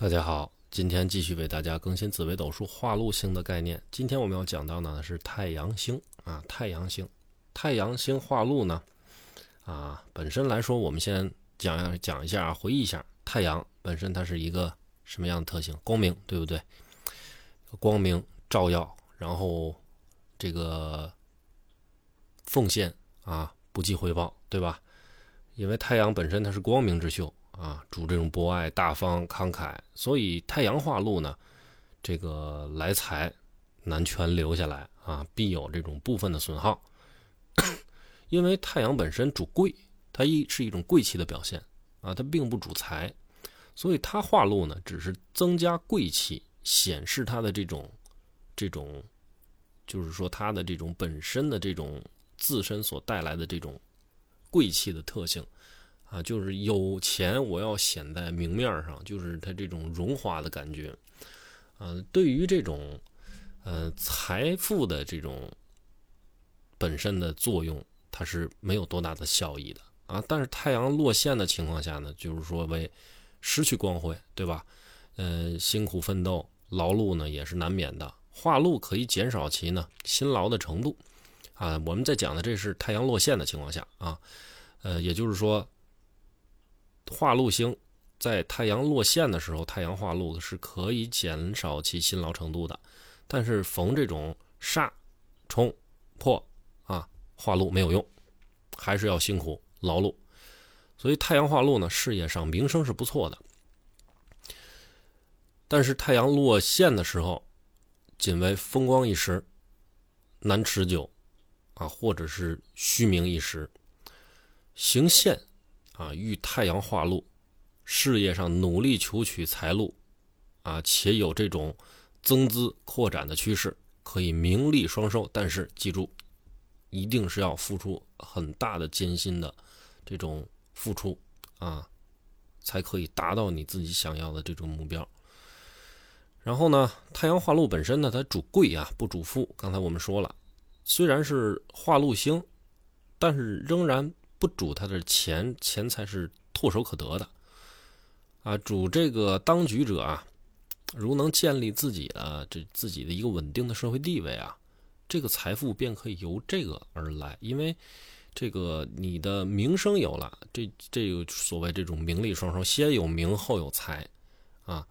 大家好，今天继续为大家更新紫微斗数化禄星的概念。今天我们要讲到呢是太阳星啊，太阳星，太阳星化禄呢啊，本身来说，我们先讲讲一下啊，回忆一下，太阳本身它是一个什么样的特性？光明，对不对？光明照耀，然后这个奉献啊，不计回报，对吧？因为太阳本身它是光明之秀。啊，主这种博爱、大方、慷慨，所以太阳化禄呢，这个来财难全留下来啊，必有这种部分的损耗。因为太阳本身主贵，它一是一种贵气的表现啊，它并不主财，所以它化禄呢，只是增加贵气，显示它的这种这种，就是说它的这种本身的这种自身所带来的这种贵气的特性。啊，就是有钱，我要显在明面上，就是他这种荣华的感觉。嗯，对于这种，呃，财富的这种本身的作用，它是没有多大的效益的啊。但是太阳落陷的情况下呢，就是说为失去光辉，对吧？嗯，辛苦奋斗、劳碌呢也是难免的。化禄可以减少其呢辛劳的程度啊。我们在讲的这是太阳落陷的情况下啊，呃，也就是说。化禄星在太阳落陷的时候，太阳化禄是可以减少其辛劳程度的，但是逢这种煞、冲、破啊，化禄没有用，还是要辛苦劳碌。所以太阳化禄呢，事业上名声是不错的，但是太阳落陷的时候，仅为风光一时，难持久啊，或者是虚名一时，行陷。啊，遇太阳化禄，事业上努力求取财路，啊，且有这种增资扩展的趋势，可以名利双收。但是记住，一定是要付出很大的艰辛的这种付出啊，才可以达到你自己想要的这种目标。然后呢，太阳化禄本身呢，它主贵啊，不主富。刚才我们说了，虽然是化禄星，但是仍然。不主他的钱，钱财是唾手可得的，啊，主这个当局者啊，如能建立自己的这自己的一个稳定的社会地位啊，这个财富便可以由这个而来，因为这个你的名声有了，这这有所谓这种名利双收，先有名后有财，啊，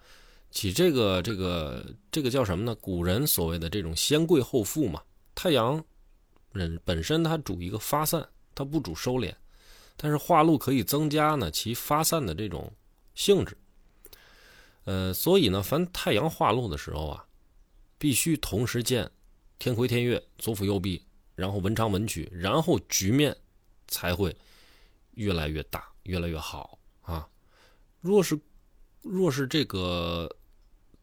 起这个这个这个叫什么呢？古人所谓的这种先贵后富嘛。太阳人本身它主一个发散。它不主收敛，但是化禄可以增加呢其发散的这种性质。呃，所以呢，凡太阳化禄的时候啊，必须同时见天魁天月左辅右弼，然后文昌文曲，然后局面才会越来越大，越来越好啊。若是若是这个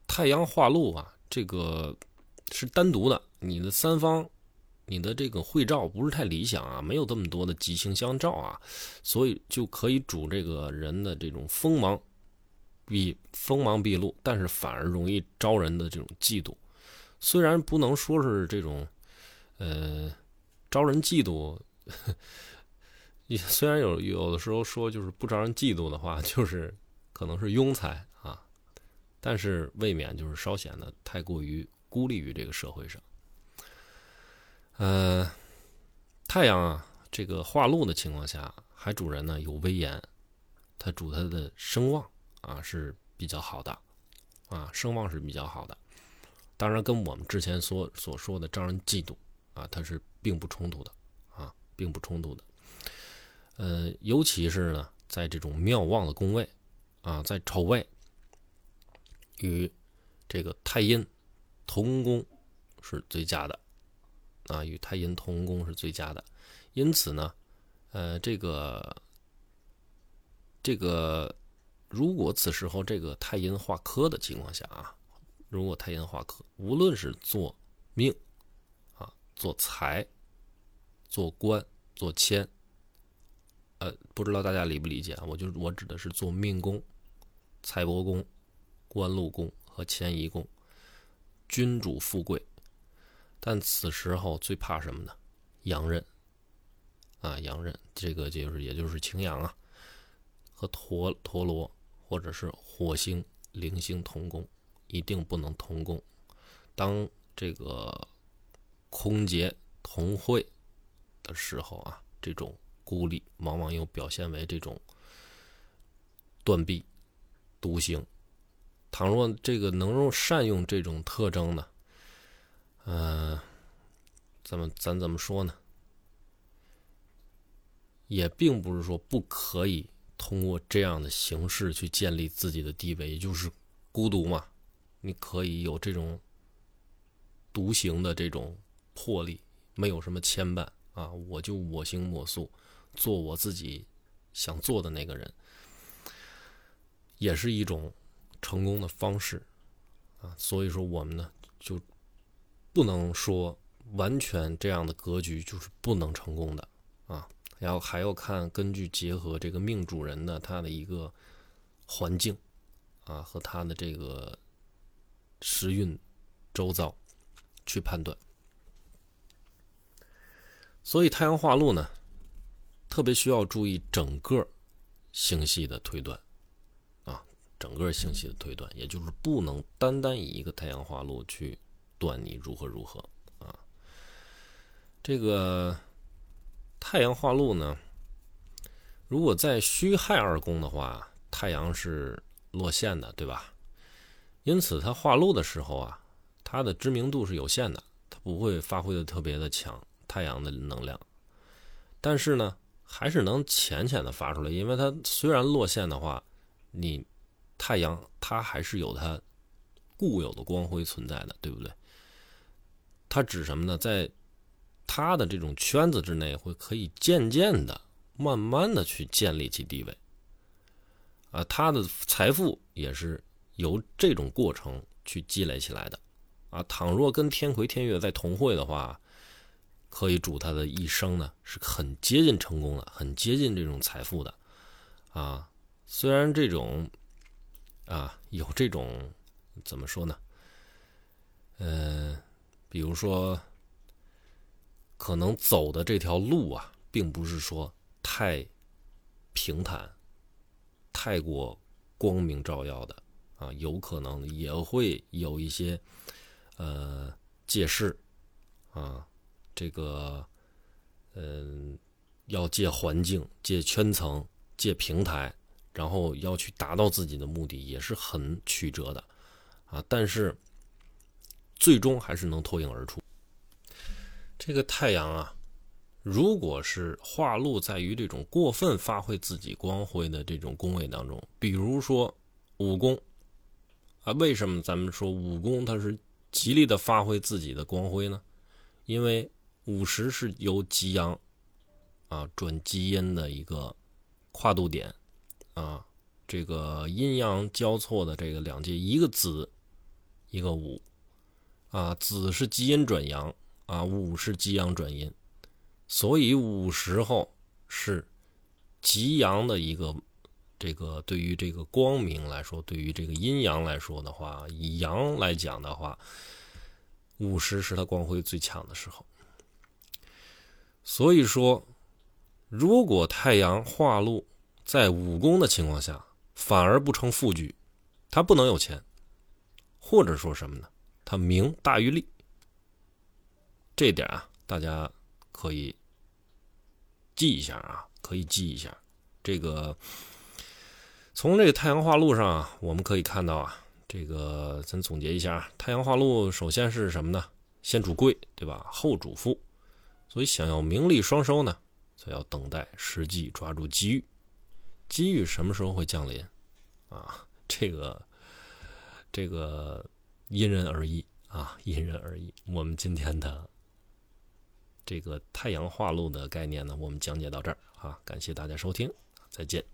太阳化禄啊，这个是单独的，你的三方。你的这个会照不是太理想啊，没有这么多的吉星相照啊，所以就可以主这个人的这种锋芒，比锋芒毕露，但是反而容易招人的这种嫉妒。虽然不能说是这种，呃，招人嫉妒，虽然有有的时候说就是不招人嫉妒的话，就是可能是庸才啊，但是未免就是稍显得太过于孤立于这个社会上。呃，太阳啊，这个化禄的情况下，还主人呢有威严，他主他的声望啊是比较好的，啊声望是比较好的。当然，跟我们之前所所说的招人嫉妒啊，它是并不冲突的啊，并不冲突的。呃，尤其是呢，在这种妙望的宫位啊，在丑位与这个太阴同宫是最佳的。啊，与太阴同宫是最佳的，因此呢，呃，这个这个，如果此时候这个太阴化科的情况下啊，如果太阴化科，无论是做命啊，做财、做官、做迁，呃，不知道大家理不理解啊？我就我指的是做命宫、财帛宫、官禄宫和迁移宫，君主富贵。但此时候最怕什么呢？阳刃啊，阳刃，这个就是也就是擎羊啊，和陀陀螺或者是火星零星同宫，一定不能同宫。当这个空劫同会的时候啊，这种孤立往往又表现为这种断臂、独行。倘若这个能够善用这种特征呢，怎么咱怎么说呢？也并不是说不可以通过这样的形式去建立自己的地位，也就是孤独嘛。你可以有这种独行的这种魄力，没有什么牵绊啊，我就我行我素，做我自己想做的那个人，也是一种成功的方式啊。所以说，我们呢就不能说完全这样的格局就是不能成功的啊。然后还要看根据结合这个命主人的他的一个环境啊和他的这个时运周遭去判断。所以太阳化禄呢，特别需要注意整个星系的推断啊，整个星系的推断，也就是不能单单以一个太阳化禄去断你如何如何，这个。太阳化禄呢？如果在戌亥二宫的话，太阳是落陷的，对吧？因此，它化禄的时候啊，它的知名度是有限的，它不会发挥的特别的强。太阳的能量，但是呢，还是能浅浅的发出来，因为它虽然落陷的话，你太阳它还是有它固有的光辉存在的，对不对？它指什么呢？在他的这种圈子之内，会可以渐渐的、慢慢的去建立起地位，啊，他的财富也是由这种过程去积累起来的，啊，倘若跟天魁天月在同会的话，可以主他的一生呢是很接近成功的，很接近这种财富的，啊，虽然这种，啊，有这种怎么说呢？嗯，比如说。可能走的这条路啊，并不是说太平坦、太过光明照耀的啊，有可能也会有一些呃借势啊，这个嗯，要借环境、借圈层、借平台，然后要去达到自己的目的，也是很曲折的啊，但是最终还是能脱颖而出。这个太阳啊，如果是化禄在于这种过分发挥自己光辉的这种宫位当中，比如说五宫啊，为什么咱们说五宫它是极力的发挥自己的光辉呢？因为五十是由极阳啊转极阴的一个跨度点啊，这个阴阳交错的这个两界，一个子，一个午啊，子是极阴转阳。啊，午是极阳转阴，所以午时候是极阳的一个这个对于这个光明来说，对于这个阴阳来说的话，以阳来讲的话，午时是它光辉最强的时候。所以说，如果太阳化禄在五宫的情况下，反而不成富局，他不能有钱，或者说什么呢？他名大于利。这点啊，大家可以记一下啊，可以记一下。这个从这个太阳化禄上啊，我们可以看到啊，这个咱总结一下，太阳化禄首先是什么呢？先主贵，对吧？后主富。所以想要名利双收呢，就要等待时机，抓住机遇。机遇什么时候会降临啊？这个这个因人而异啊，因人而异。我们今天的。这个太阳化禄的概念呢，我们讲解到这儿啊，感谢大家收听，再见。